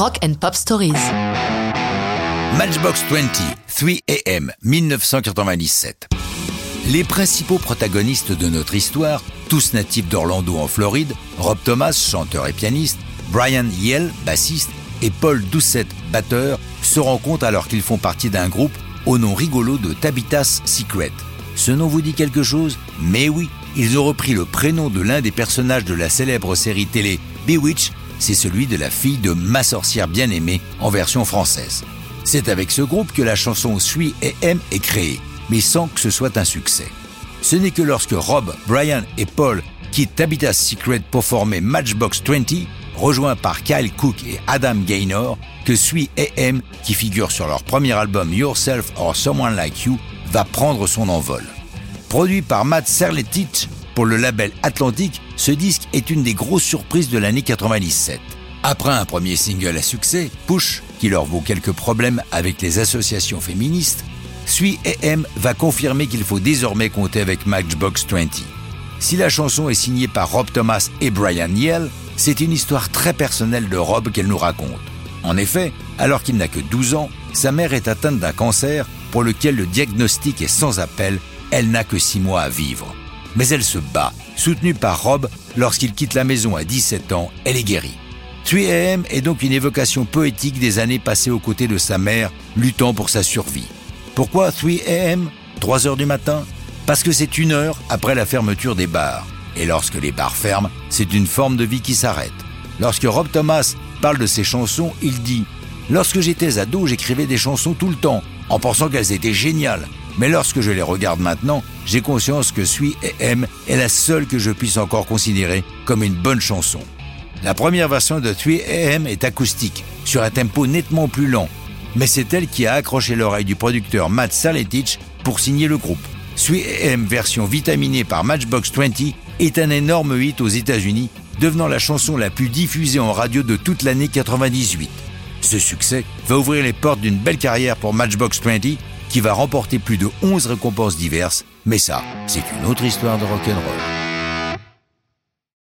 Rock and Pop Stories. Matchbox 20, 3 AM, 1997. Les principaux protagonistes de notre histoire, tous natifs d'Orlando en Floride, Rob Thomas, chanteur et pianiste, Brian Yell, bassiste, et Paul Doucette, batteur, se rencontrent alors qu'ils font partie d'un groupe au nom rigolo de Tabitha's Secret. Ce nom vous dit quelque chose? Mais oui, ils ont repris le prénom de l'un des personnages de la célèbre série télé Bewitch, c'est celui de la fille de ma sorcière bien-aimée en version française. C'est avec ce groupe que la chanson Suis et M est créée, mais sans que ce soit un succès. Ce n'est que lorsque Rob, Brian et Paul quittent Tabitha's Secret pour former Matchbox 20, rejoints par Kyle Cook et Adam Gaynor, que Suis et M, qui figure sur leur premier album Yourself or Someone Like You, va prendre son envol. Produit par Matt Serletich pour le label Atlantic, ce disque est une des grosses surprises de l'année 97. Après un premier single à succès, Push, qui leur vaut quelques problèmes avec les associations féministes, Sui M va confirmer qu'il faut désormais compter avec Matchbox 20. Si la chanson est signée par Rob Thomas et Brian Yell, c'est une histoire très personnelle de Rob qu'elle nous raconte. En effet, alors qu'il n'a que 12 ans, sa mère est atteinte d'un cancer pour lequel le diagnostic est sans appel, elle n'a que 6 mois à vivre. Mais elle se bat, soutenue par Rob lorsqu'il quitte la maison à 17 ans, elle est guérie. 3AM est donc une évocation poétique des années passées aux côtés de sa mère, luttant pour sa survie. Pourquoi 3AM 3 heures du matin? Parce que c'est une heure après la fermeture des bars. Et lorsque les bars ferment, c'est une forme de vie qui s'arrête. Lorsque Rob Thomas parle de ses chansons, il dit Lorsque j'étais ado, j'écrivais des chansons tout le temps, en pensant qu'elles étaient géniales. Mais lorsque je les regarde maintenant, j'ai conscience que Suis et M est la seule que je puisse encore considérer comme une bonne chanson. La première version de 3AM est acoustique, sur un tempo nettement plus lent, mais c'est elle qui a accroché l'oreille du producteur Matt Saletich pour signer le groupe. 3AM version vitaminée par Matchbox 20 est un énorme hit aux États-Unis, devenant la chanson la plus diffusée en radio de toute l'année 98. Ce succès va ouvrir les portes d'une belle carrière pour Matchbox 20 qui va remporter plus de 11 récompenses diverses, mais ça, c'est une autre histoire de rock'n'roll.